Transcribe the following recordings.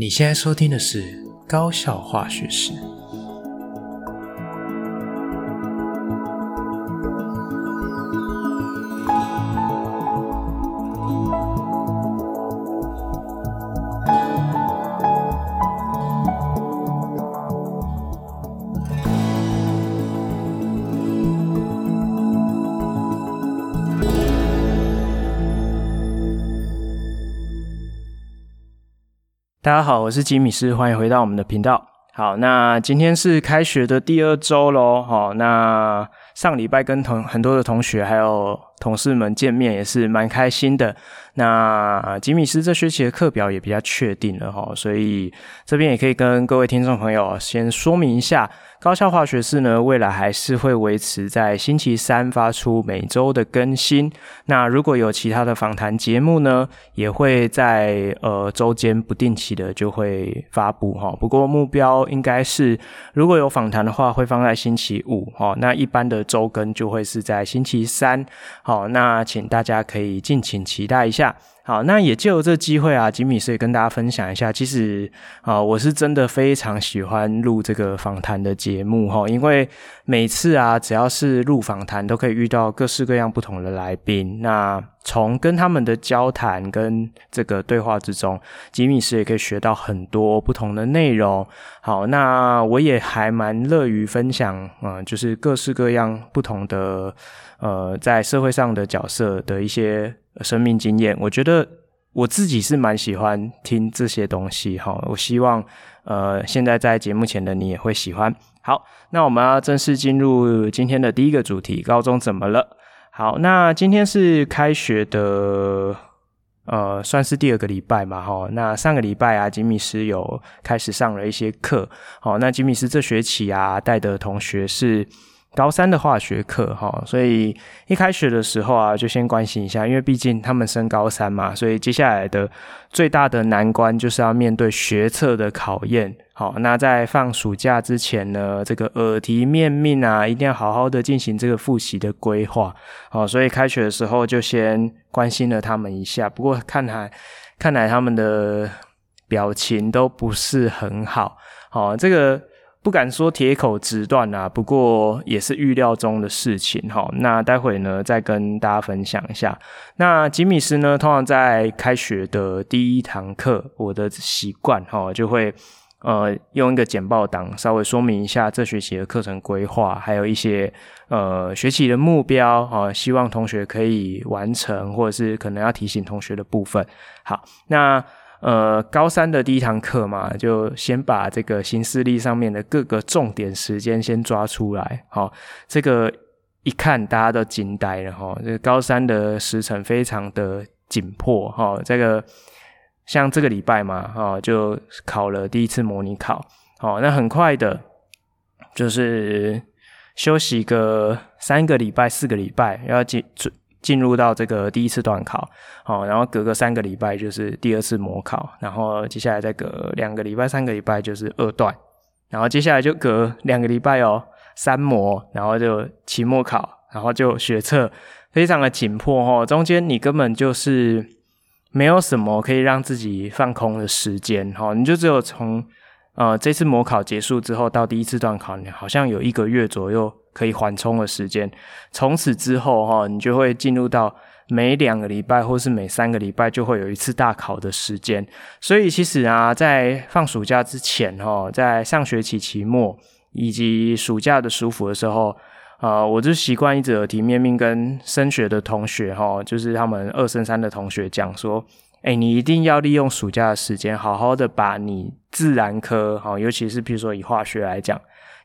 你现在收听的是《高效化学史》。大家好，我是吉米斯，欢迎回到我们的频道。好，那今天是开学的第二周喽。好，那上礼拜跟同很多的同学还有同事们见面也是蛮开心的。那吉米斯这学期的课表也比较确定了哈，所以这边也可以跟各位听众朋友先说明一下。高效化学式呢，未来还是会维持在星期三发出每周的更新。那如果有其他的访谈节目呢，也会在呃周间不定期的就会发布哈。不过目标应该是，如果有访谈的话，会放在星期五哈。那一般的周更就会是在星期三。好，那请大家可以敬请期待一下。好，那也借由这机会啊，吉米所以跟大家分享一下，其实啊，我是真的非常喜欢录这个访谈的节目哈，因为每次啊，只要是录访谈，都可以遇到各式各样不同的来宾。那从跟他们的交谈跟这个对话之中，吉米斯也可以学到很多不同的内容。好，那我也还蛮乐于分享，嗯，就是各式各样不同的呃，在社会上的角色的一些。生命经验，我觉得我自己是蛮喜欢听这些东西哈。我希望呃，现在在节目前的你也会喜欢。好，那我们要正式进入今天的第一个主题：高中怎么了？好，那今天是开学的呃，算是第二个礼拜嘛哈。那上个礼拜啊，吉米斯有开始上了一些课。好，那吉米斯这学期啊，带的同学是。高三的化学课哈，所以一开学的时候啊，就先关心一下，因为毕竟他们升高三嘛，所以接下来的最大的难关就是要面对学测的考验。好，那在放暑假之前呢，这个耳提面命啊，一定要好好的进行这个复习的规划。好，所以开学的时候就先关心了他们一下。不过看来看来他们的表情都不是很好。好，这个。不敢说铁口直断啊，不过也是预料中的事情哈。那待会呢，再跟大家分享一下。那吉米斯呢，通常在开学的第一堂课，我的习惯哈，就会呃用一个简报档稍微说明一下这学期的课程规划，还有一些呃学期的目标啊，希望同学可以完成，或者是可能要提醒同学的部分。好，那。呃，高三的第一堂课嘛，就先把这个新势力上面的各个重点时间先抓出来。好，这个一看大家都惊呆了哈。这高三的时程非常的紧迫哈。这个像这个礼拜嘛，哈，就考了第一次模拟考。好，那很快的，就是休息个三个礼拜、四个礼拜，要进进入到这个第一次段考，好，然后隔个三个礼拜就是第二次模考，然后接下来再隔两个礼拜、三个礼拜就是二段，然后接下来就隔两个礼拜哦，三模，然后就期末考，然后就学测，非常的紧迫哦，中间你根本就是没有什么可以让自己放空的时间，哈，你就只有从呃这次模考结束之后到第一次段考，你好像有一个月左右。可以缓冲的时间，从此之后哈，你就会进入到每两个礼拜或是每三个礼拜就会有一次大考的时间。所以其实啊，在放暑假之前哈，在上学期期末以及暑假的暑伏的时候，啊，我就习惯一直耳提面命跟升学的同学哈，就是他们二升三的同学讲说，哎，你一定要利用暑假的时间，好好的把你自然科哈，尤其是譬如说以化学来讲。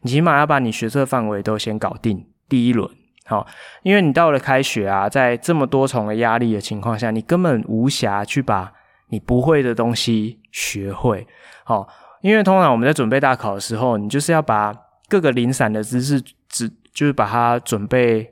你起码要把你学测范围都先搞定第一轮，好，因为你到了开学啊，在这么多重的压力的情况下，你根本无暇去把你不会的东西学会，好，因为通常我们在准备大考的时候，你就是要把各个零散的知识，只就是把它准备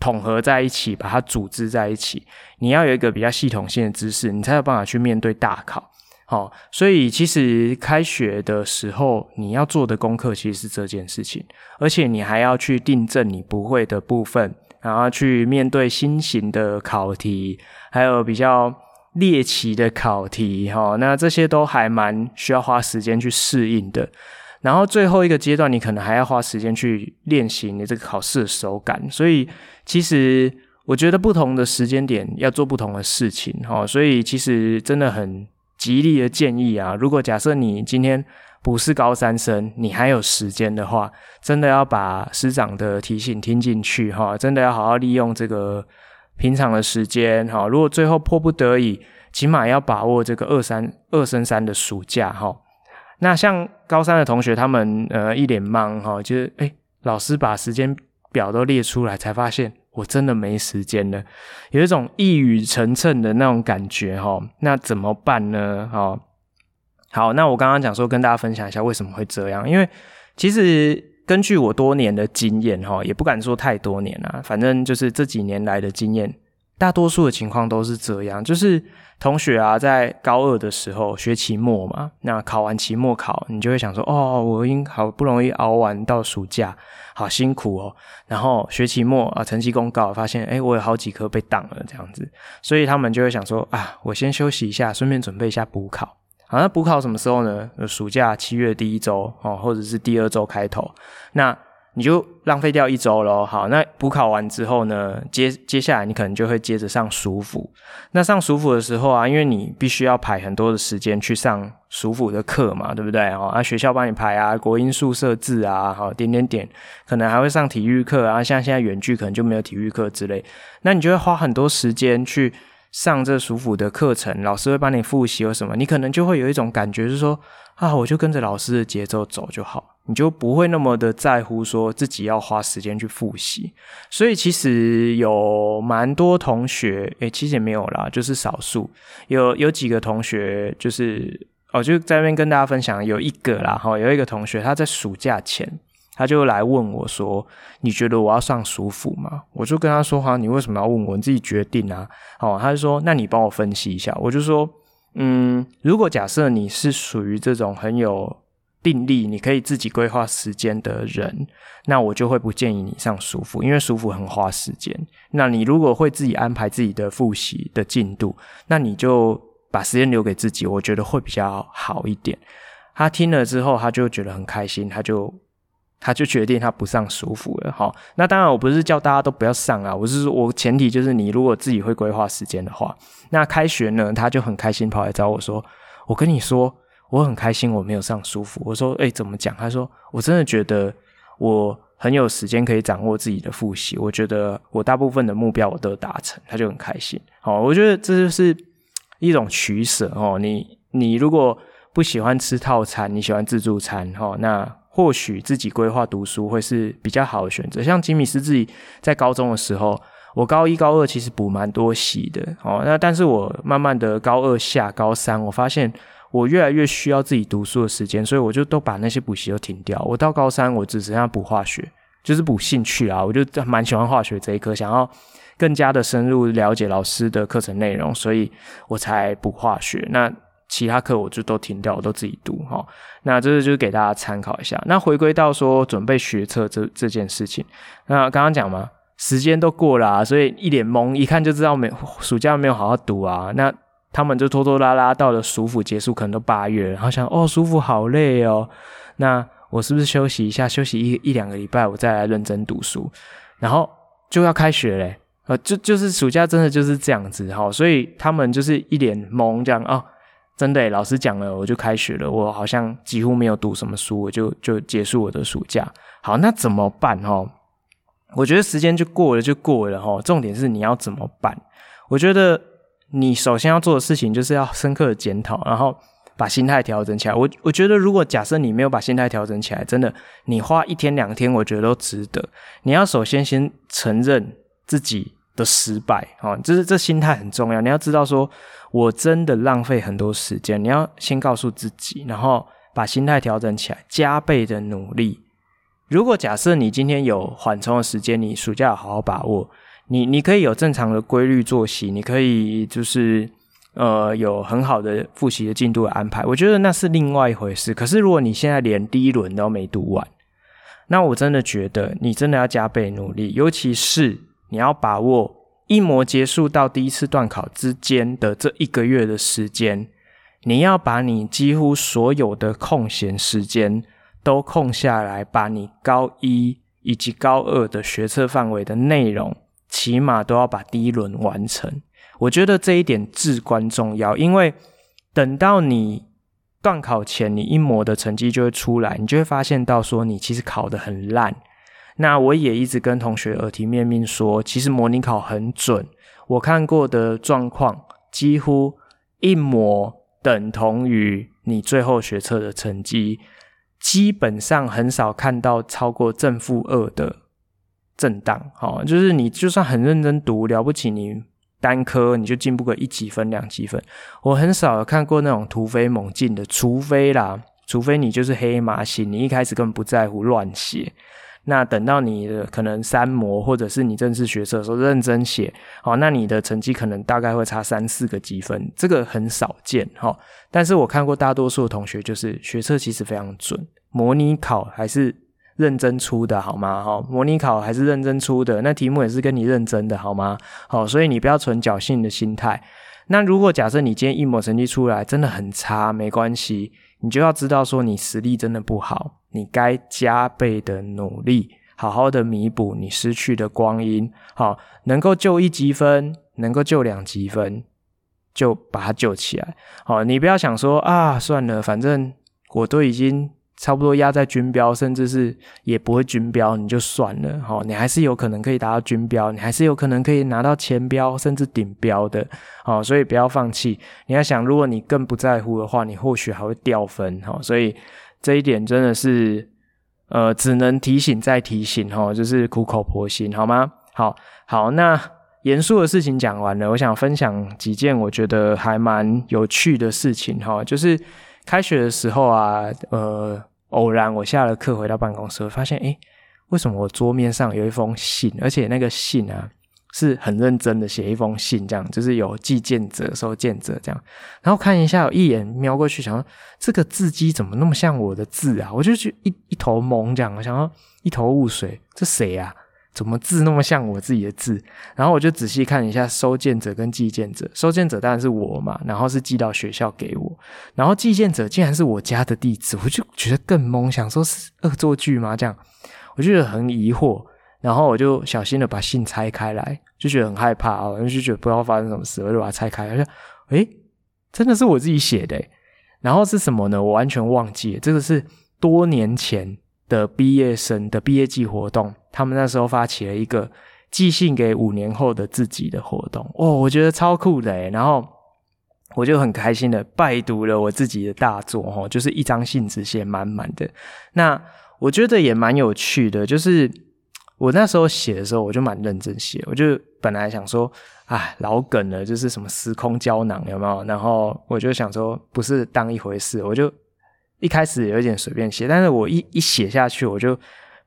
统合在一起，把它组织在一起，你要有一个比较系统性的知识，你才有办法去面对大考。好，所以其实开学的时候你要做的功课其实是这件事情，而且你还要去订正你不会的部分，然后去面对新型的考题，还有比较猎奇的考题哈，那这些都还蛮需要花时间去适应的。然后最后一个阶段，你可能还要花时间去练习你这个考试的手感。所以其实我觉得不同的时间点要做不同的事情哈。所以其实真的很极力的建议啊，如果假设你今天不是高三生，你还有时间的话，真的要把师长的提醒听进去哈，真的要好好利用这个平常的时间哈。如果最后迫不得已，起码要把握这个二三二升三的暑假哈。那像高三的同学，他们呃一脸懵哈，就是诶，老师把时间表都列出来，才发现我真的没时间了，有一种一语成谶的那种感觉哈。那怎么办呢？哈，好，那我刚刚讲说跟大家分享一下为什么会这样，因为其实根据我多年的经验哈，也不敢说太多年啦，反正就是这几年来的经验。大多数的情况都是这样，就是同学啊，在高二的时候学期末嘛，那考完期末考，你就会想说，哦，我已经好不容易熬完到暑假，好辛苦哦。然后学期末啊，成绩公告发现，诶，我有好几科被挡了这样子，所以他们就会想说，啊，我先休息一下，顺便准备一下补考。好，那补考什么时候呢？暑假七月第一周哦，或者是第二周开头。那你就浪费掉一周咯。好，那补考完之后呢，接接下来你可能就会接着上暑辅。那上暑辅的时候啊，因为你必须要排很多的时间去上暑辅的课嘛，对不对？哦，啊，学校帮你排啊，国英数社自啊，好，点点点，可能还会上体育课啊。像现在远距可能就没有体育课之类，那你就会花很多时间去上这暑辅的课程，老师会帮你复习或什么，你可能就会有一种感觉，是说啊，我就跟着老师的节奏走就好。你就不会那么的在乎说自己要花时间去复习，所以其实有蛮多同学，诶，其实也没有啦，就是少数有有几个同学，就是哦，就在那边跟大家分享，有一个啦，哈，有一个同学他在暑假前，他就来问我说：“你觉得我要上舒服吗？”我就跟他说：“哈，你为什么要问我？你自己决定啊。”哦，他就说：“那你帮我分析一下。”我就说：“嗯，如果假设你是属于这种很有。”定力，你可以自己规划时间的人，那我就会不建议你上舒服，因为舒服很花时间。那你如果会自己安排自己的复习的进度，那你就把时间留给自己，我觉得会比较好一点。他听了之后，他就觉得很开心，他就他就决定他不上暑辅了。好，那当然我不是叫大家都不要上啊，我是说我前提就是你如果自己会规划时间的话，那开学呢，他就很开心跑来找我说：“我跟你说。”我很开心我没有上暑辅。我说，诶、怎么讲？他说，我真的觉得我很有时间可以掌握自己的复习。我觉得我大部分的目标我都达成，他就很开心。好，我觉得这就是一种取舍哦。你你如果不喜欢吃套餐，你喜欢自助餐哈，那或许自己规划读书会是比较好的选择。像吉米斯自己在高中的时候，我高一高二其实补蛮多习的哦。那但是我慢慢的高二下高三，我发现。我越来越需要自己读书的时间，所以我就都把那些补习都停掉。我到高三，我只剩下补化学，就是补兴趣啊。我就蛮喜欢化学这一科，想要更加的深入了解老师的课程内容，所以我才补化学。那其他课我就都停掉，我都自己读哈。那这是就是给大家参考一下。那回归到说准备学测这这件事情，那刚刚讲嘛，时间都过了，所以一脸懵，一看就知道没暑假没有好好读啊。那他们就拖拖拉拉到了暑辅结束，可能都八月，然后想哦，暑辅好累哦，那我是不是休息一下，休息一一两个礼拜，我再来认真读书，然后就要开学嘞，呃，就就是暑假真的就是这样子哈，所以他们就是一脸懵这样哦，真的，老师讲了，我就开学了，我好像几乎没有读什么书，我就就结束我的暑假，好，那怎么办哈？我觉得时间就过了就过了哈，重点是你要怎么办？我觉得。你首先要做的事情就是要深刻的检讨，然后把心态调整起来。我我觉得，如果假设你没有把心态调整起来，真的，你花一天两天，我觉得都值得。你要首先先承认自己的失败，哦，就是这心态很重要。你要知道说，我真的浪费很多时间。你要先告诉自己，然后把心态调整起来，加倍的努力。如果假设你今天有缓冲的时间，你暑假好好把握。你你可以有正常的规律作息，你可以就是呃有很好的复习的进度安排，我觉得那是另外一回事。可是如果你现在连第一轮都没读完，那我真的觉得你真的要加倍努力，尤其是你要把握一模结束到第一次段考之间的这一个月的时间，你要把你几乎所有的空闲时间都空下来，把你高一以及高二的学测范围的内容，起码都要把第一轮完成。我觉得这一点至关重要，因为等到你段考前，你一模的成绩就会出来，你就会发现到说你其实考得很烂。那我也一直跟同学耳提面命说，其实模拟考很准，我看过的状况几乎一模等同于你最后学测的成绩。基本上很少看到超过正负二的震荡，好，就是你就算很认真读，了不起你单科你就进步个一几分、两几分。我很少有看过那种突飞猛进的，除非啦，除非你就是黑马型，你一开始根本不在乎乱写。那等到你的可能三模或者是你正式学测的时候认真写，好，那你的成绩可能大概会差三四个积分，这个很少见哈。但是我看过大多数的同学就是学测其实非常准，模拟考还是认真出的好吗？哈，模拟考还是认真出的，那题目也是跟你认真的好吗？好，所以你不要存侥幸的心态。那如果假设你今天一模成绩出来真的很差，没关系，你就要知道说你实力真的不好。你该加倍的努力，好好的弥补你失去的光阴。好，能够救一级分，能够救两级分，就把它救起来。好，你不要想说啊，算了，反正我都已经差不多压在军标，甚至是也不会军标，你就算了。好，你还是有可能可以达到军标，你还是有可能可以拿到前标，甚至顶标的。好，所以不要放弃。你要想，如果你更不在乎的话，你或许还会掉分。好，所以。这一点真的是，呃，只能提醒再提醒齁，就是苦口婆心，好吗？好，好，那严肃的事情讲完了，我想分享几件我觉得还蛮有趣的事情齁，就是开学的时候啊，呃，偶然我下了课回到办公室，发现，诶，为什么我桌面上有一封信，而且那个信啊。是很认真的写一封信，这样就是有寄件者、收件者这样，然后看一下，我一眼瞄过去，想说这个字迹怎么那么像我的字啊？我就去一一头懵，这样，我想说一头雾水，这谁啊？怎么字那么像我自己的字？然后我就仔细看一下收件者跟寄件者，收件者当然是我嘛，然后是寄到学校给我，然后寄件者竟然是我家的地址，我就觉得更懵，想说是恶作剧吗？这样，我就很疑惑。然后我就小心的把信拆开来，就觉得很害怕啊，我就觉得不知道发生什么事，我就把它拆开来，就诶，真的是我自己写的。然后是什么呢？我完全忘记了，这个是多年前的毕业生的毕业季活动，他们那时候发起了一个寄信给五年后的自己的活动。哦，我觉得超酷的。然后我就很开心的拜读了我自己的大作，哦，就是一张信纸写满满的。那我觉得也蛮有趣的，就是。我那时候写的时候，我就蛮认真写。我就本来想说，哎，老梗了，就是什么时空胶囊有没有？然后我就想说，不是当一回事。我就一开始有一点随便写，但是我一一写下去，我就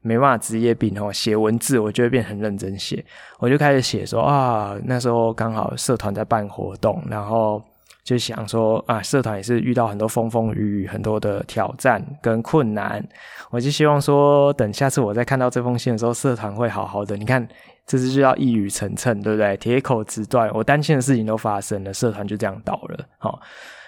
没办法职业病哦。写文字我就会变很认真写，我就开始写说啊，那时候刚好社团在办活动，然后。就想说啊，社团也是遇到很多风风雨雨，很多的挑战跟困难。我就希望说，等下次我再看到这封信的时候，社团会好好的。你看，这次就要一语成谶，对不对？铁口直断，我担心的事情都发生了，社团就这样倒了。好，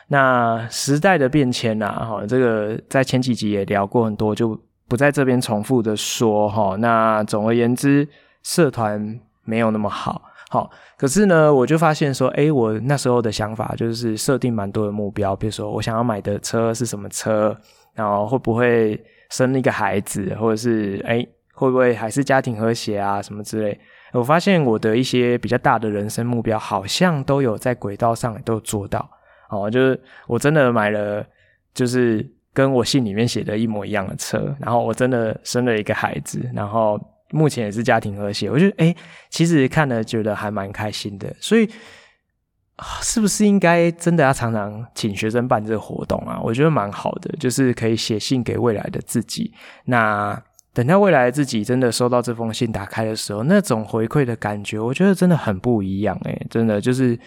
那时代的变迁啊，哈，这个在前几集也聊过很多，就不在这边重复的说哈。那总而言之，社团没有那么好。好，可是呢，我就发现说，诶，我那时候的想法就是设定蛮多的目标，比如说我想要买的车是什么车，然后会不会生一个孩子，或者是诶，会不会还是家庭和谐啊什么之类。我发现我的一些比较大的人生目标，好像都有在轨道上都有做到。哦，就是我真的买了，就是跟我信里面写的一模一样的车，然后我真的生了一个孩子，然后。目前也是家庭和谐，我觉得诶，其实看了觉得还蛮开心的，所以是不是应该真的要常常请学生办这个活动啊？我觉得蛮好的，就是可以写信给未来的自己。那等到未来自己真的收到这封信打开的时候，那种回馈的感觉，我觉得真的很不一样诶，真的就是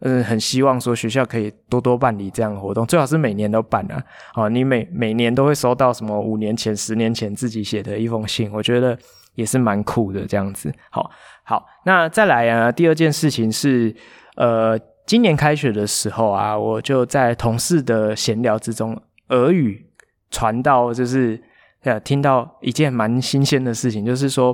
嗯，很希望说学校可以多多办理这样的活动，最好是每年都办啊。好，你每每年都会收到什么五年前、十年前自己写的一封信，我觉得。也是蛮酷的这样子，好好，那再来啊，第二件事情是，呃，今年开学的时候啊，我就在同事的闲聊之中，耳语传到，就是呃，听到一件蛮新鲜的事情，就是说，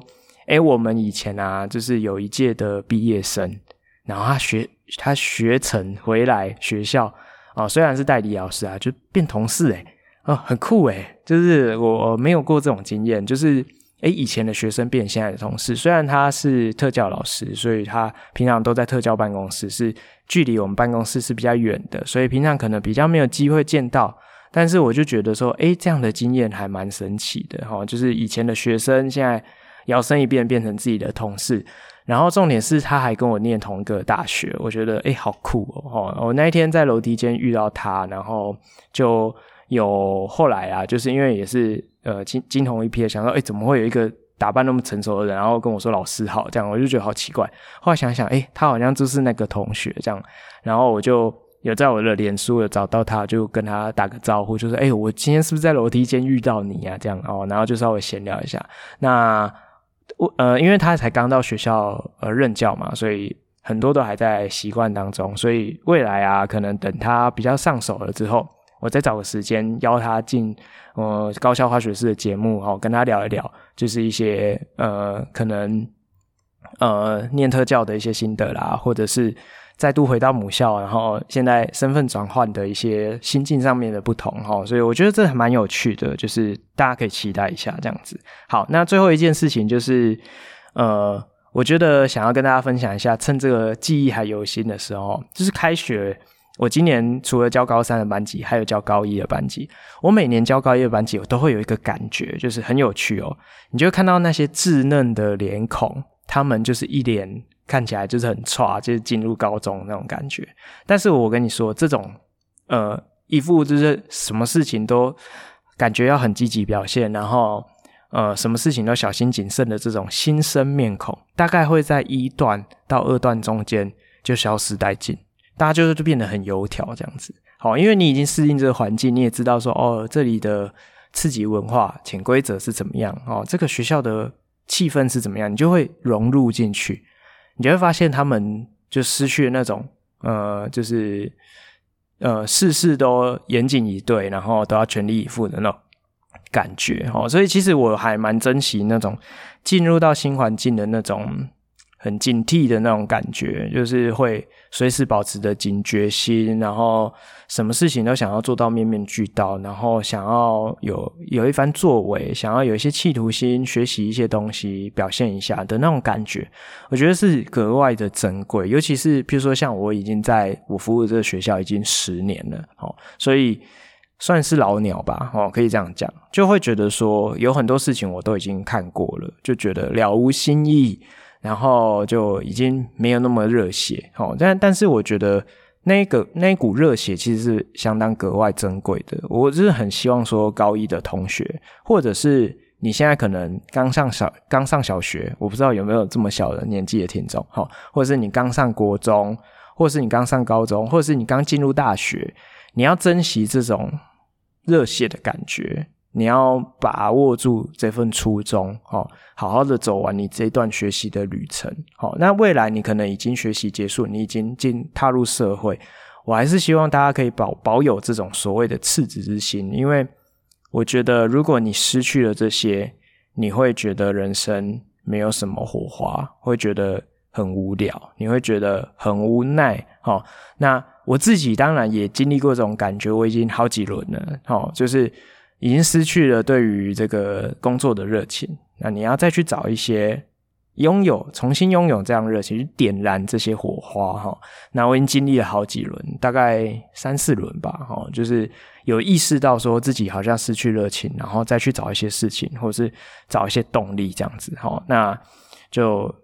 诶，我们以前啊，就是有一届的毕业生，然后他学他学成回来学校啊，虽然是代理老师啊，就变同事诶，哦，很酷诶，就是，我没有过这种经验，就是。诶，以前的学生变现在的同事，虽然他是特教老师，所以他平常都在特教办公室，是距离我们办公室是比较远的，所以平常可能比较没有机会见到。但是我就觉得说，诶，这样的经验还蛮神奇的哈，就是以前的学生现在摇身一变变成自己的同事，然后重点是他还跟我念同一个大学，我觉得诶，好酷哦！我那一天在楼梯间遇到他，然后就有后来啊，就是因为也是。呃，惊惊鸿一瞥，想说，哎，怎么会有一个打扮那么成熟的人，然后跟我说老师好，这样我就觉得好奇怪。后来想想，哎，他好像就是那个同学这样，然后我就有在我的脸书有找到他，就跟他打个招呼，就说，哎，我今天是不是在楼梯间遇到你啊？这样哦，然后就稍微闲聊一下。那我呃，因为他才刚到学校呃任教嘛，所以 很多都还在习惯当中，所以未来啊，可能等他比较上手了之后。我再找个时间邀他进呃高校化学室的节目，齁，跟他聊一聊，就是一些呃可能呃念特教的一些心得啦，或者是再度回到母校，然后现在身份转换的一些心境上面的不同，齁，所以我觉得这还蛮有趣的，就是大家可以期待一下这样子。好，那最后一件事情就是呃，我觉得想要跟大家分享一下，趁这个记忆还犹新的时候，就是开学。我今年除了教高三的班级，还有教高一的班级。我每年教高一的班级，我都会有一个感觉，就是很有趣哦。你就会看到那些稚嫩的脸孔，他们就是一脸看起来就是很差，就是进入高中那种感觉。但是我跟你说，这种呃一副就是什么事情都感觉要很积极表现，然后呃什么事情都小心谨慎的这种新生面孔，大概会在一段到二段中间就消失殆尽。大家就是就变得很油条这样子，好，因为你已经适应这个环境，你也知道说，哦，这里的刺激文化、潜规则是怎么样，哦，这个学校的气氛是怎么样，你就会融入进去，你就会发现他们就失去了那种，呃，就是呃，事事都严谨以对，然后都要全力以赴的那种感觉，哦，所以其实我还蛮珍惜那种进入到新环境的那种。很警惕的那种感觉，就是会随时保持着警觉心，然后什么事情都想要做到面面俱到，然后想要有有一番作为，想要有一些企图心，学习一些东西，表现一下的那种感觉，我觉得是格外的珍贵。尤其是譬如说，像我已经在我服务的这个学校已经十年了，哦，所以算是老鸟吧，哦，可以这样讲，就会觉得说有很多事情我都已经看过了，就觉得了无新意。然后就已经没有那么热血，哦，但但是我觉得那个那一股热血其实是相当格外珍贵的。我就是很希望说高一的同学，或者是你现在可能刚上小刚上小学，我不知道有没有这么小的年纪的听众，哈，或者是你刚上国中，或者是你刚上高中，或者是你刚进入大学，你要珍惜这种热血的感觉。你要把握住这份初衷，好好的走完你这段学习的旅程，好，那未来你可能已经学习结束，你已经进踏入社会，我还是希望大家可以保保有这种所谓的赤子之心，因为我觉得如果你失去了这些，你会觉得人生没有什么火花，会觉得很无聊，你会觉得很无奈，好，那我自己当然也经历过这种感觉，我已经好几轮了，好，就是。已经失去了对于这个工作的热情，那你要再去找一些拥有、重新拥有这样热情，去点燃这些火花哈。那我已经经历了好几轮，大概三四轮吧，哈，就是有意识到说自己好像失去热情，然后再去找一些事情，或者是找一些动力这样子，哈。那就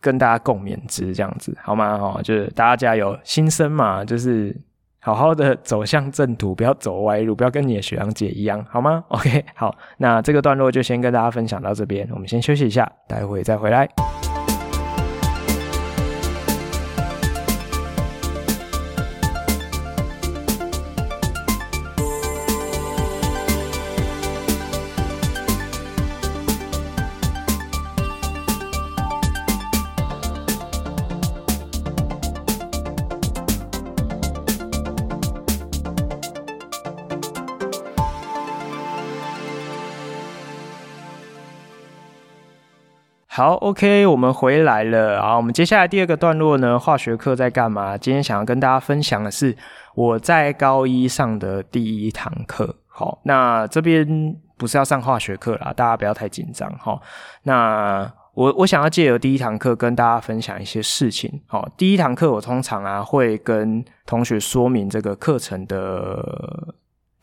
跟大家共勉之这样子，好吗？哈，就是大家加油，新生嘛，就是。好好的走向正途，不要走歪路，不要跟你的学长姐一样，好吗？OK，好，那这个段落就先跟大家分享到这边，我们先休息一下，待会再回来。好，OK，我们回来了。好，我们接下来第二个段落呢，化学课在干嘛？今天想要跟大家分享的是我在高一上的第一堂课。好，那这边不是要上化学课啦，大家不要太紧张。好，那我我想要借由第一堂课跟大家分享一些事情。好，第一堂课我通常啊会跟同学说明这个课程的。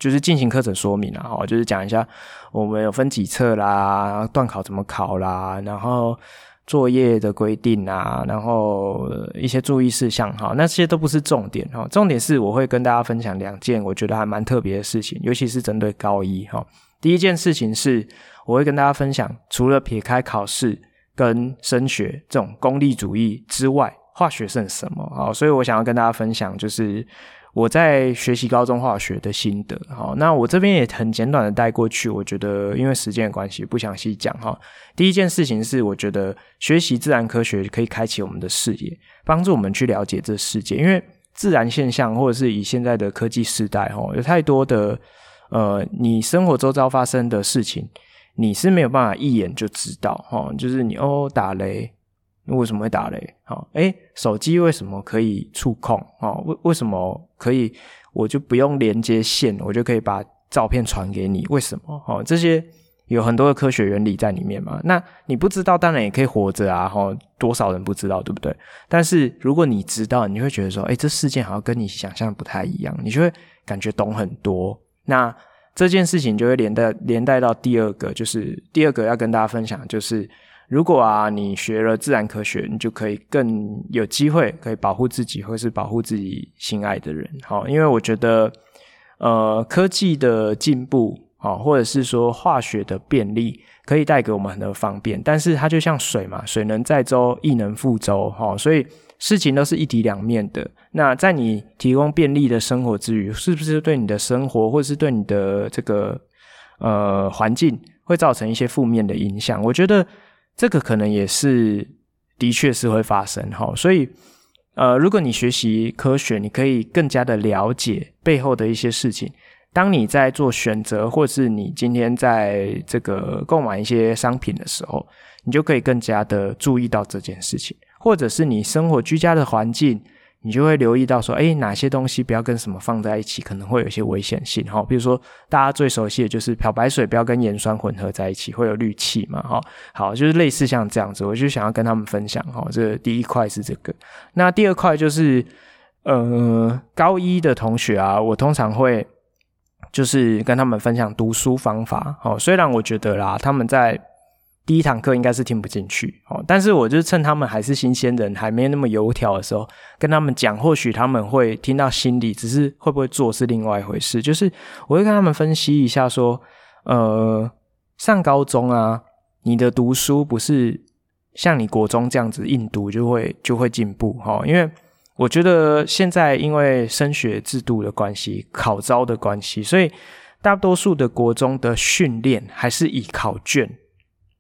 就是进行课程说明啊，哈，就是讲一下我们有分几册啦，段考怎么考啦，然后作业的规定啊，然后一些注意事项，哈，那些都不是重点，哈，重点是我会跟大家分享两件我觉得还蛮特别的事情，尤其是针对高一，哈。第一件事情是，我会跟大家分享，除了撇开考试跟升学这种功利主义之外，化学是什么？啊，所以我想要跟大家分享就是。我在学习高中化学的心得，好，那我这边也很简短的带过去。我觉得因为时间的关系，不详细讲哈。第一件事情是，我觉得学习自然科学可以开启我们的视野，帮助我们去了解这世界。因为自然现象，或者是以现在的科技时代，哈，有太多的呃，你生活周遭发生的事情，你是没有办法一眼就知道，哈，就是你哦打雷。为什么会打雷？好，诶，手机为什么可以触控？哦，为为什么可以？我就不用连接线，我就可以把照片传给你？为什么？哦，这些有很多的科学原理在里面嘛。那你不知道，当然也可以活着啊。哈，多少人不知道，对不对？但是如果你知道，你会觉得说，诶，这事件好像跟你想象不太一样，你就会感觉懂很多。那这件事情就会连带连带到第二个，就是第二个要跟大家分享，就是。如果啊，你学了自然科学，你就可以更有机会可以保护自己，或是保护自己心爱的人。好，因为我觉得，呃，科技的进步，好，或者是说化学的便利，可以带给我们很多方便。但是它就像水嘛，水能载舟，亦能覆舟。哈，所以事情都是一体两面的。那在你提供便利的生活之余，是不是对你的生活，或者是对你的这个呃环境，会造成一些负面的影响？我觉得。这个可能也是，的确是会发生哈，所以，呃，如果你学习科学，你可以更加的了解背后的一些事情。当你在做选择，或是你今天在这个购买一些商品的时候，你就可以更加的注意到这件事情，或者是你生活居家的环境。你就会留意到说，诶，哪些东西不要跟什么放在一起，可能会有一些危险性哈。比如说，大家最熟悉的就是漂白水不要跟盐酸混合在一起，会有氯气嘛哈。好，就是类似像这样子，我就想要跟他们分享哈。这第一块是这个，那第二块就是，呃，高一的同学啊，我通常会就是跟他们分享读书方法。哦，虽然我觉得啦，他们在。第一堂课应该是听不进去哦，但是我就趁他们还是新鲜人，还没那么油条的时候，跟他们讲，或许他们会听到心里，只是会不会做是另外一回事。就是我会跟他们分析一下，说，呃，上高中啊，你的读书不是像你国中这样子硬读就会就会进步哈，因为我觉得现在因为升学制度的关系，考招的关系，所以大多数的国中的训练还是以考卷。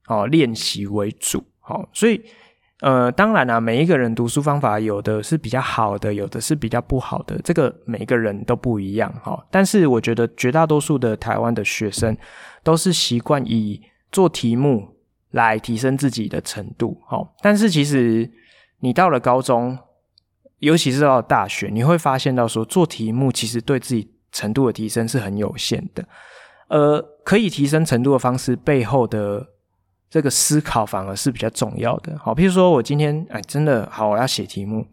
哦，练习为主，好，所以，呃，当然啊，每一个人读书方法有的是比较好的，有的是比较不好的，这个每个人都不一样，哈。但是我觉得绝大多数的台湾的学生都是习惯以做题目来提升自己的程度，好。但是其实你到了高中，尤其是到大学，你会发现到说做题目其实对自己程度的提升是很有限的，呃，可以提升程度的方式背后的。这个思考反而是比较重要的，好，譬如说我今天哎，真的好，我要写题目，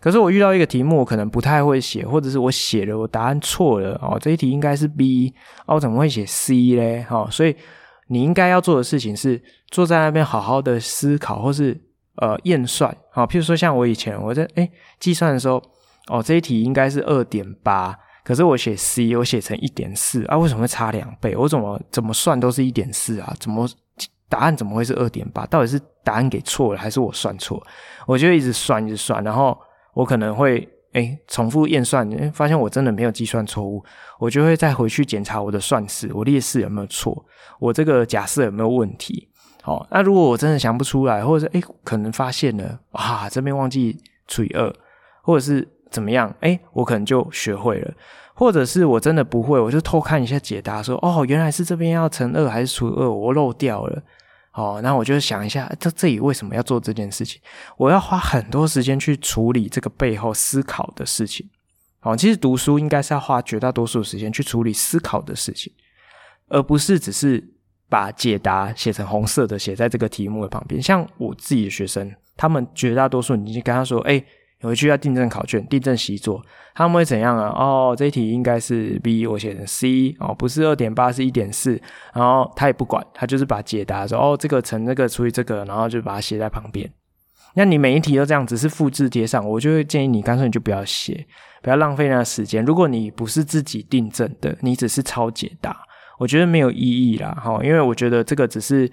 可是我遇到一个题目，我可能不太会写，或者是我写了，我答案错了，哦，这一题应该是 B，哦，我怎么会写 C 嘞？好，所以你应该要做的事情是坐在那边好好的思考，或是呃验算，好，譬如说像我以前我在哎计算的时候，哦，这一题应该是二点八，可是我写 C，我写成一点四啊，为什么会差两倍？我怎么怎么算都是一点四啊？怎么？答案怎么会是二点八？到底是答案给错了，还是我算错？我就一直算，一直算，然后我可能会诶重复验算，发现我真的没有计算错误，我就会再回去检查我的算式，我列式有没有错，我这个假设有没有问题？好，那如果我真的想不出来，或者是诶可能发现了，哇，这边忘记除以二，或者是怎么样？诶我可能就学会了。或者是我真的不会，我就偷看一下解答说，说哦，原来是这边要乘二还是除二，我漏掉了。哦，那我就想一下，这这里为什么要做这件事情？我要花很多时间去处理这个背后思考的事情。哦，其实读书应该是要花绝大多数时间去处理思考的事情，而不是只是把解答写成红色的写在这个题目的旁边。像我自己的学生，他们绝大多数你就跟他说，哎。回去要订正考卷，订正习作，他们会怎样啊？哦，这一题应该是 B，我写成 C 哦，不是二点八，是一点四。然后他也不管，他就是把解答说哦，这个乘这个除以这个，然后就把它写在旁边。那你每一题都这样，只是复制贴上，我就会建议你，干脆你就不要写，不要浪费那时间。如果你不是自己订正的，你只是抄解答，我觉得没有意义啦。哈，因为我觉得这个只是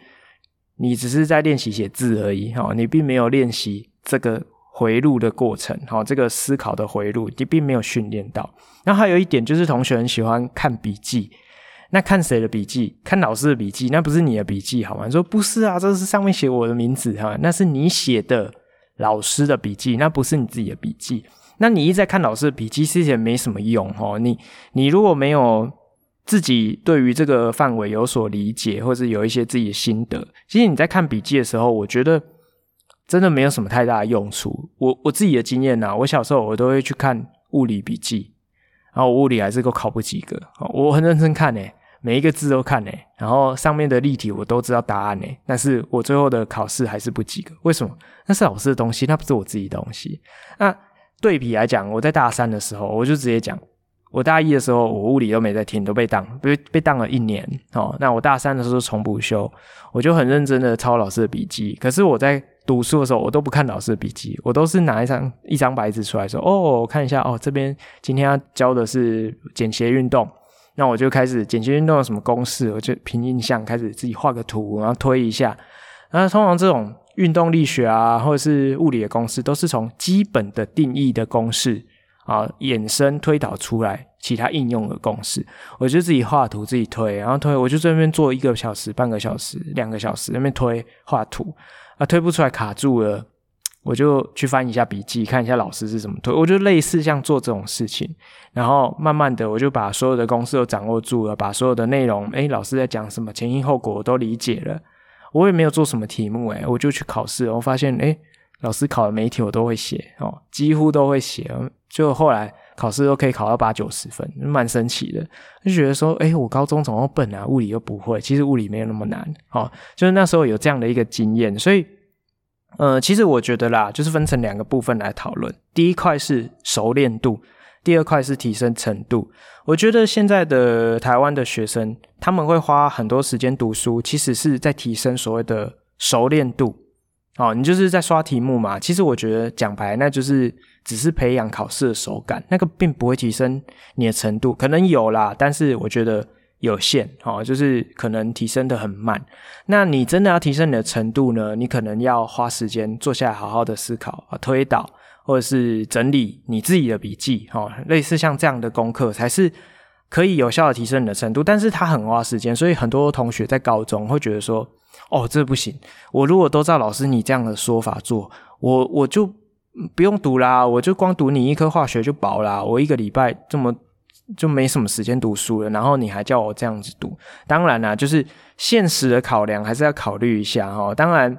你只是在练习写字而已。哈，你并没有练习这个。回路的过程，好，这个思考的回路，你并没有训练到。那还有一点就是，同学很喜欢看笔记。那看谁的笔记？看老师的笔记，那不是你的笔记，好吗？说不是啊，这是上面写我的名字哈，那是你写的老师的笔记，那不是你自己的笔记。那你一直在看老师的笔记，其实也没什么用哦。你你如果没有自己对于这个范围有所理解，或者有一些自己的心得，其实你在看笔记的时候，我觉得。真的没有什么太大的用处。我我自己的经验呐、啊，我小时候我都会去看物理笔记，然后物理还是都考不及格。我很认真看呢，每一个字都看呢，然后上面的例题我都知道答案呢，但是我最后的考试还是不及格。为什么？那是老师的东西，那不是我自己的东西。那对比来讲，我在大三的时候，我就直接讲。我大一的时候，我物理都没在听，都被当，被被当了一年。哦，那我大三的时候重补修，我就很认真的抄老师的笔记。可是我在读书的时候，我都不看老师的笔记，我都是拿一张一张白纸出来说：“哦，我看一下，哦，这边今天要教的是简谐运动。”那我就开始简谐运动有什么公式，我就凭印象开始自己画个图，然后推一下。那通常这种运动力学啊，或者是物理的公式，都是从基本的定义的公式。啊，衍生推导出来其他应用的公式，我就自己画图，自己推，然后推，我就在那边做一个小时、半个小时、两个小时，那边推画图，啊，推不出来卡住了，我就去翻一下笔记，看一下老师是怎么推，我就类似像做这种事情，然后慢慢的我就把所有的公式都掌握住了，把所有的内容，诶，老师在讲什么，前因后果我都理解了，我也没有做什么题目，诶，我就去考试，我发现，诶，老师考的每一题我都会写，哦，几乎都会写。就后来考试都可以考到八九十分，蛮神奇的。就觉得说，诶，我高中怎么笨啊？物理又不会，其实物理没有那么难。哦，就是那时候有这样的一个经验，所以，呃，其实我觉得啦，就是分成两个部分来讨论。第一块是熟练度，第二块是提升程度。我觉得现在的台湾的学生，他们会花很多时间读书，其实是在提升所谓的熟练度。哦，你就是在刷题目嘛。其实我觉得讲白，那就是。只是培养考试的手感，那个并不会提升你的程度，可能有啦，但是我觉得有限，哦，就是可能提升得很慢。那你真的要提升你的程度呢？你可能要花时间坐下来好好的思考啊，推导或者是整理你自己的笔记，哦，类似像这样的功课才是可以有效的提升你的程度。但是它很花时间，所以很多同学在高中会觉得说，哦，这不行，我如果都照老师你这样的说法做，我我就。不用读啦，我就光读你一科化学就饱啦。我一个礼拜这么就没什么时间读书了，然后你还叫我这样子读，当然啦，就是现实的考量还是要考虑一下哈。当然，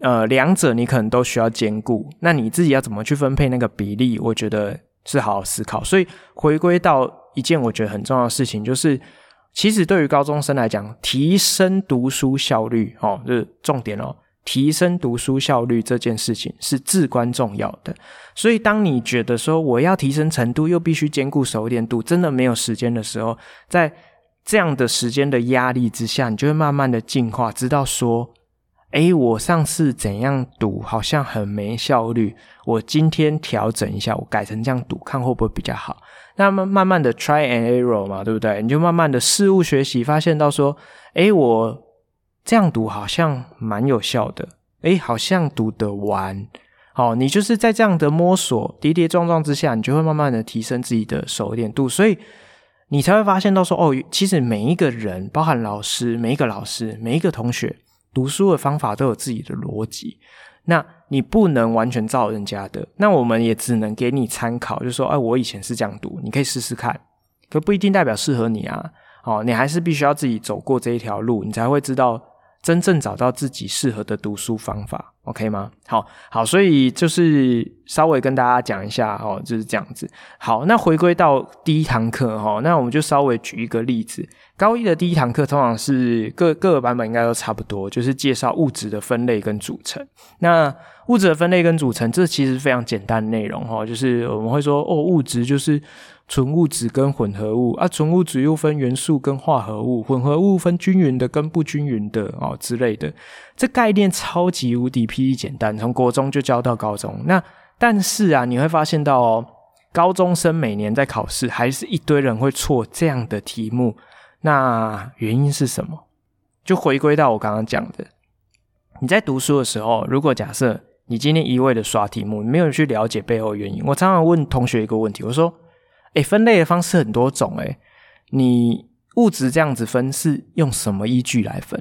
呃，两者你可能都需要兼顾，那你自己要怎么去分配那个比例？我觉得是好好思考。所以回归到一件我觉得很重要的事情，就是其实对于高中生来讲，提升读书效率哦，这是重点哦。提升读书效率这件事情是至关重要的，所以当你觉得说我要提升程度，又必须兼顾熟练度，真的没有时间的时候，在这样的时间的压力之下，你就会慢慢的进化，知道说，诶，我上次怎样读好像很没效率，我今天调整一下，我改成这样读，看会不会比较好。那么慢慢的 try and error 嘛，对不对？你就慢慢的事物学习，发现到说，诶，我。这样读好像蛮有效的，诶，好像读得完。好，你就是在这样的摸索、跌跌撞撞之下，你就会慢慢的提升自己的熟练度，所以你才会发现到说，哦，其实每一个人，包含老师，每一个老师，每一个同学，读书的方法都有自己的逻辑。那你不能完全照人家的，那我们也只能给你参考，就是说，哎，我以前是这样读，你可以试试看，可不一定代表适合你啊。哦，你还是必须要自己走过这一条路，你才会知道。真正找到自己适合的读书方法。，OK 吗？好，好，所以就是稍微跟大家讲一下哦，就是这样子。好，那回归到第一堂课哈，那我们就稍微举一个例子。高一的第一堂课通常是各各个版本应该都差不多，就是介绍物质的分类跟组成。那物质的分类跟组成，这其实非常简单的内容哈，就是我们会说哦，物质就是。纯物质跟混合物啊，纯物质又分元素跟化合物，混合物分均匀的跟不均匀的哦之类的。这概念超级无敌霹雳简单，从国中就教到高中。那但是啊，你会发现到哦，高中生每年在考试还是一堆人会错这样的题目。那原因是什么？就回归到我刚刚讲的，你在读书的时候，如果假设你今天一味的刷题目，没有去了解背后原因。我常常问同学一个问题，我说。诶，分类的方式很多种诶，你物质这样子分是用什么依据来分？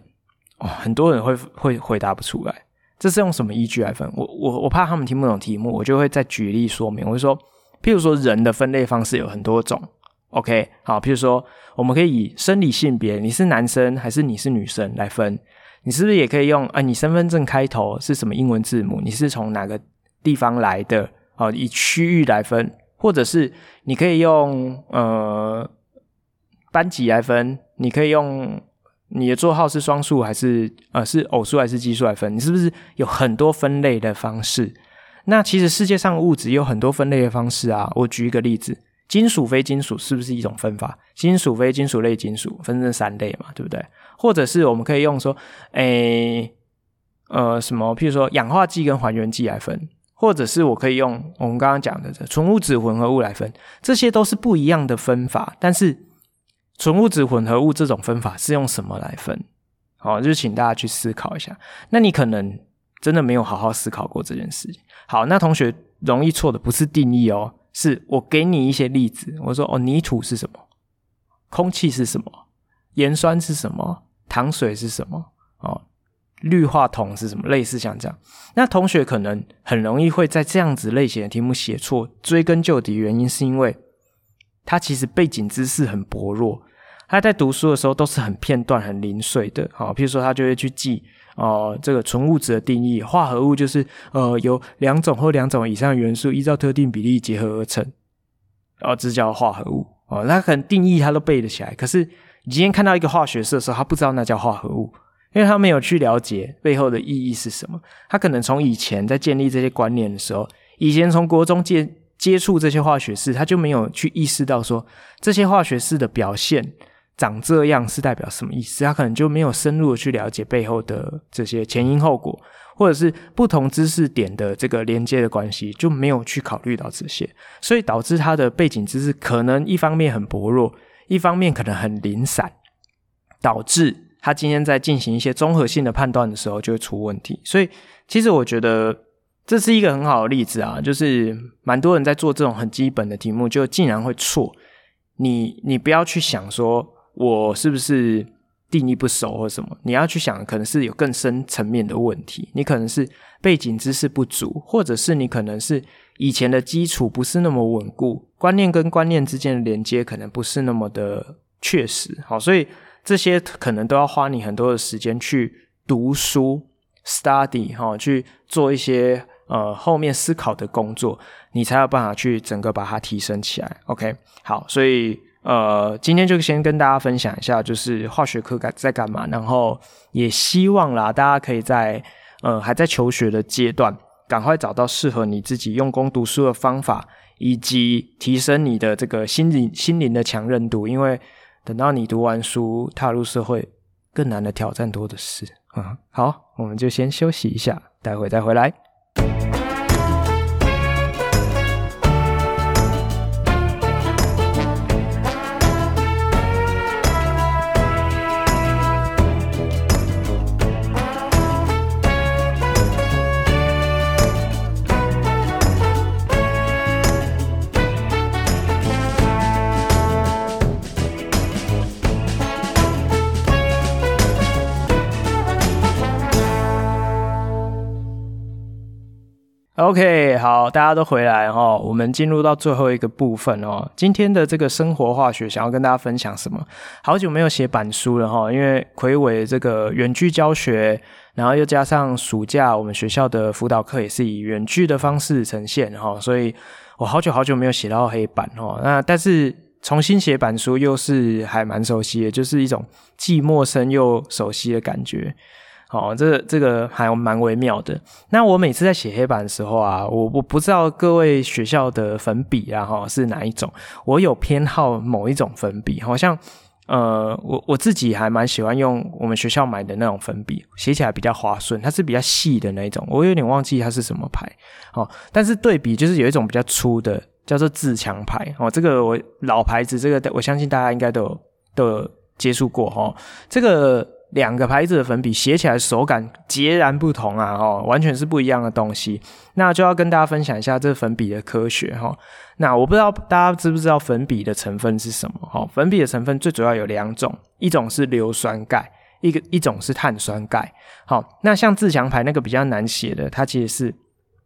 哦，很多人会会回答不出来，这是用什么依据来分？我我我怕他们听不懂题目，我就会再举例说明。我就说，譬如说人的分类方式有很多种，OK，好，譬如说我们可以以生理性别，你是男生还是你是女生来分，你是不是也可以用啊？你身份证开头是什么英文字母？你是从哪个地方来的？好，以区域来分。或者是你可以用呃班级来分，你可以用你的座号是双数还是呃是偶数还是奇数来分，你是不是有很多分类的方式？那其实世界上物质有很多分类的方式啊。我举一个例子，金属非金属是不是一种分法？金属非金属类金属分成三类嘛，对不对？或者是我们可以用说，诶呃什么，譬如说氧化剂跟还原剂来分。或者是我可以用我们刚刚讲的这纯物质混合物来分，这些都是不一样的分法。但是纯物质混合物这种分法是用什么来分？好，就请大家去思考一下。那你可能真的没有好好思考过这件事情。好，那同学容易错的不是定义哦，是我给你一些例子。我说哦，泥土是什么？空气是什么？盐酸是什么？糖水是什么？哦。氯化铜是什么？类似像这样，那同学可能很容易会在这样子类型的题目写错。追根究底，原因是因为他其实背景知识很薄弱，他在读书的时候都是很片段、很零碎的。好，譬如说他就会去记哦、呃，这个纯物质的定义，化合物就是呃由两种或两种以上元素依照特定比例结合而成，然后这叫化合物哦。他可能定义他都背得起来，可是你今天看到一个化学式的时候，他不知道那叫化合物。因为他没有去了解背后的意义是什么，他可能从以前在建立这些观念的时候，以前从国中接接触这些化学式，他就没有去意识到说这些化学式的表现长这样是代表什么意思，他可能就没有深入的去了解背后的这些前因后果，或者是不同知识点的这个连接的关系，就没有去考虑到这些，所以导致他的背景知识可能一方面很薄弱，一方面可能很零散，导致。他今天在进行一些综合性的判断的时候，就会出问题。所以，其实我觉得这是一个很好的例子啊，就是蛮多人在做这种很基本的题目，就竟然会错。你你不要去想说我是不是定义不熟或什么，你要去想可能是有更深层面的问题。你可能是背景知识不足，或者是你可能是以前的基础不是那么稳固，观念跟观念之间的连接可能不是那么的确实。好，所以。这些可能都要花你很多的时间去读书、study 哈，去做一些呃后面思考的工作，你才有办法去整个把它提升起来。OK，好，所以呃今天就先跟大家分享一下，就是化学课干在干嘛，然后也希望啦，大家可以在呃还在求学的阶段，赶快找到适合你自己用功读书的方法，以及提升你的这个心灵心灵的强韧度，因为。等到你读完书，踏入社会，更难的挑战多的是。嗯，好，我们就先休息一下，待会再回来。OK，好，大家都回来哈，我们进入到最后一个部分哦。今天的这个生活化学，想要跟大家分享什么？好久没有写板书了哈，因为魁伟这个远距教学，然后又加上暑假，我们学校的辅导课也是以远距的方式呈现哈，所以我好久好久没有写到黑板哦。那但是重新写板书又是还蛮熟悉的，就是一种既陌生又熟悉的感觉。好，这这个还蛮微妙的。那我每次在写黑板的时候啊，我我不知道各位学校的粉笔啊，哈是哪一种。我有偏好某一种粉笔，好像呃，我我自己还蛮喜欢用我们学校买的那种粉笔，写起来比较滑顺，它是比较细的那一种。我有点忘记它是什么牌。好，但是对比就是有一种比较粗的，叫做自强牌。哦，这个我老牌子，这个我相信大家应该都有都有接触过哈。这个。两个牌子的粉笔写起来手感截然不同啊，哦，完全是不一样的东西。那就要跟大家分享一下这粉笔的科学哈。那我不知道大家知不知道粉笔的成分是什么？哈，粉笔的成分最主要有两种，一种是硫酸钙，一个一种是碳酸钙。好，那像自强牌那个比较难写的，它其实是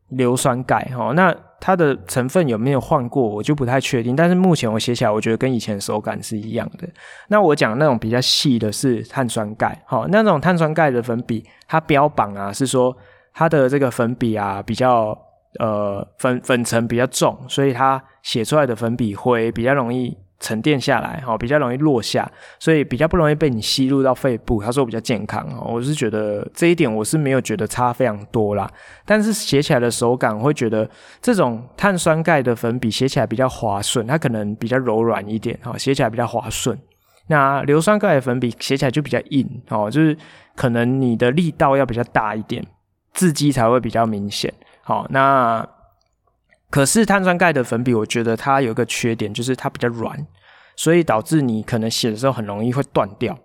硫酸钙。哈，那它的成分有没有换过，我就不太确定。但是目前我写起来，我觉得跟以前手感是一样的。那我讲那种比较细的是碳酸钙，好，那种碳酸钙的粉笔，它标榜啊是说它的这个粉笔啊比较呃粉粉尘比较重，所以它写出来的粉笔灰比较容易。沉淀下来，哈，比较容易落下，所以比较不容易被你吸入到肺部。他说比较健康，我是觉得这一点我是没有觉得差非常多啦。但是写起来的手感，会觉得这种碳酸钙的粉笔写起来比较滑顺，它可能比较柔软一点，哈，写起来比较滑顺。那硫酸钙的粉笔写起来就比较硬，哦，就是可能你的力道要比较大一点，字迹才会比较明显。好，那。可是碳酸钙的粉笔，我觉得它有一个缺点，就是它比较软，所以导致你可能写的时候很容易会断掉。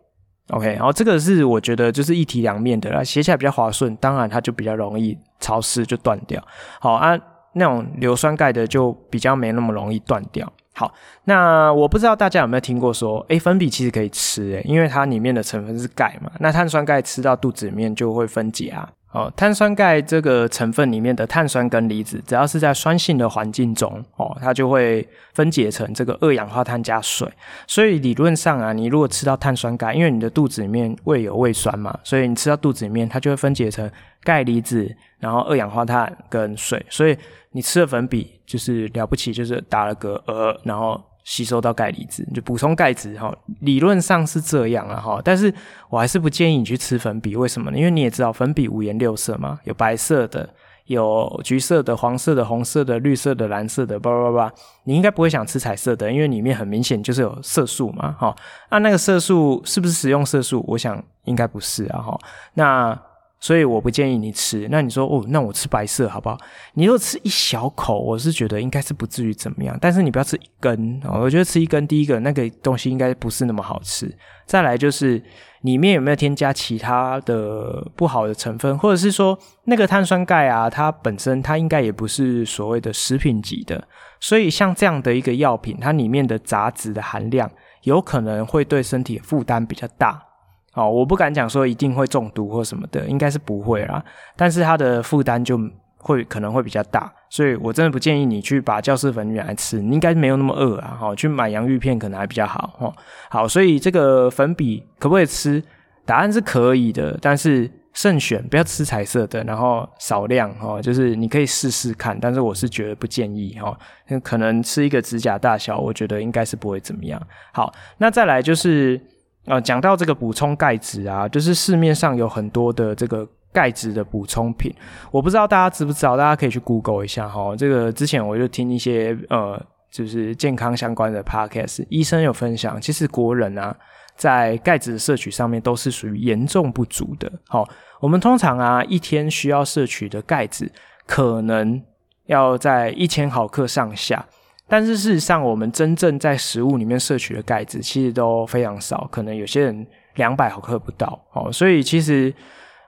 OK，然后这个是我觉得就是一体两面的啦，写起来比较滑顺，当然它就比较容易潮湿就断掉。好啊，那种硫酸钙的就比较没那么容易断掉。好，那我不知道大家有没有听过说，诶，粉笔其实可以吃诶，因为它里面的成分是钙嘛，那碳酸钙吃到肚子里面就会分解啊。哦，碳酸钙这个成分里面的碳酸根离子，只要是在酸性的环境中，哦，它就会分解成这个二氧化碳加水。所以理论上啊，你如果吃到碳酸钙，因为你的肚子里面胃有胃酸嘛，所以你吃到肚子里面，它就会分解成钙离子，然后二氧化碳跟水。所以你吃了粉笔，就是了不起，就是打了个呃，然后。吸收到钙离子，就补充钙质哈，理论上是这样啊哈，但是我还是不建议你去吃粉笔，为什么呢？因为你也知道粉笔五颜六色嘛，有白色的，有橘色的、黄色的、红色的、绿色的、蓝色的，叭叭叭，你应该不会想吃彩色的，因为里面很明显就是有色素嘛哈。那那个色素是不是食用色素？我想应该不是啊哈。那所以我不建议你吃。那你说哦，那我吃白色好不好？你如果吃一小口，我是觉得应该是不至于怎么样。但是你不要吃一根哦。我觉得吃一根，第一个那个东西应该不是那么好吃。再来就是里面有没有添加其他的不好的成分，或者是说那个碳酸钙啊，它本身它应该也不是所谓的食品级的。所以像这样的一个药品，它里面的杂质的含量有可能会对身体负担比较大。哦，我不敢讲说一定会中毒或什么的，应该是不会啦。但是它的负担就会可能会比较大，所以我真的不建议你去把教室粉笔来吃，你应该没有那么饿啊。好，去买洋芋片可能还比较好。哦，好，所以这个粉笔可不可以吃？答案是可以的，但是慎选，不要吃彩色的，然后少量哦，就是你可以试试看，但是我是觉得不建议哦，可能吃一个指甲大小，我觉得应该是不会怎么样。好，那再来就是。呃，讲到这个补充钙质啊，就是市面上有很多的这个钙质的补充品，我不知道大家知不知道，大家可以去 Google 一下哈。这个之前我就听一些呃，就是健康相关的 Podcast，医生有分享，其实国人啊，在钙质的摄取上面都是属于严重不足的。好，我们通常啊，一天需要摄取的钙质可能要在一千毫克上下。但是事实上，我们真正在食物里面摄取的钙质其实都非常少，可能有些人两百毫克不到哦。所以其实，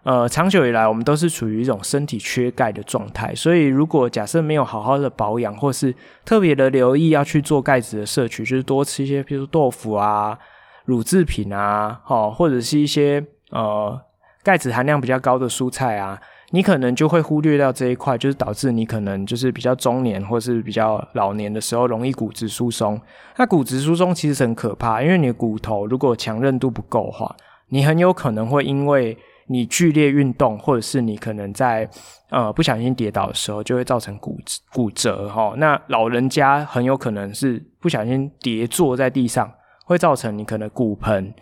呃，长久以来我们都是处于一种身体缺钙的状态。所以如果假设没有好好的保养，或是特别的留意要去做钙质的摄取，就是多吃一些，比如豆腐啊、乳制品啊，哦，或者是一些呃钙质含量比较高的蔬菜啊。你可能就会忽略掉这一块，就是导致你可能就是比较中年或是比较老年的时候，容易骨质疏松。那骨质疏松其实很可怕，因为你的骨头如果强韧度不够的话，你很有可能会因为你剧烈运动，或者是你可能在呃不小心跌倒的时候，就会造成骨骨折。那老人家很有可能是不小心跌坐在地上，会造成你可能骨盆。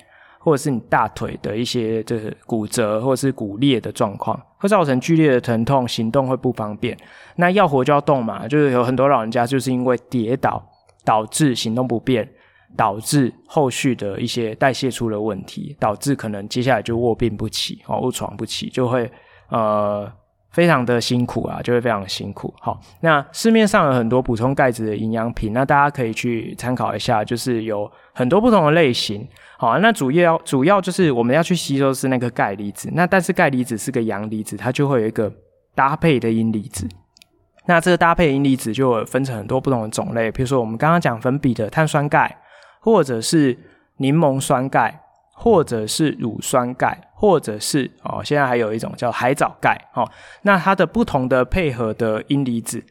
或者是你大腿的一些就是骨折或者是骨裂的状况，会造成剧烈的疼痛，行动会不方便。那要活就要动嘛，就是有很多老人家就是因为跌倒导致行动不便，导致后续的一些代谢出了问题，导致可能接下来就卧病不起哦，卧床不起，就会呃。非常的辛苦啊，就会非常辛苦。好，那市面上有很多补充钙质的营养品，那大家可以去参考一下，就是有很多不同的类型。好，那主要主要就是我们要去吸收是那个钙离子，那但是钙离子是个阳离子，它就会有一个搭配的阴离子。那这个搭配阴离子就会分成很多不同的种类，比如说我们刚刚讲粉笔的碳酸钙，或者是柠檬酸钙。或者是乳酸钙，或者是哦，现在还有一种叫海藻钙哦。那它的不同的配合的阴离子，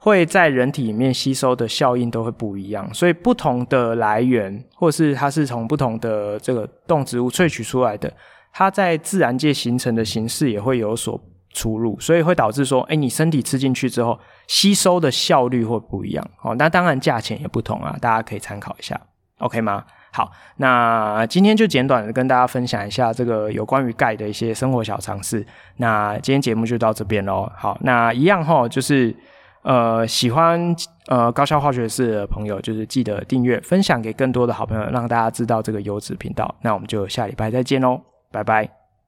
会在人体里面吸收的效应都会不一样。所以不同的来源，或是它是从不同的这个动植物萃取出来的，它在自然界形成的形式也会有所出入，所以会导致说，哎，你身体吃进去之后，吸收的效率会不一样哦。那当然价钱也不同啊，大家可以参考一下，OK 吗？好，那今天就简短的跟大家分享一下这个有关于钙的一些生活小常识。那今天节目就到这边喽。好，那一样哈，就是呃喜欢呃高效化学式的朋友，就是记得订阅、分享给更多的好朋友，让大家知道这个优质频道。那我们就下礼拜再见喽，拜拜。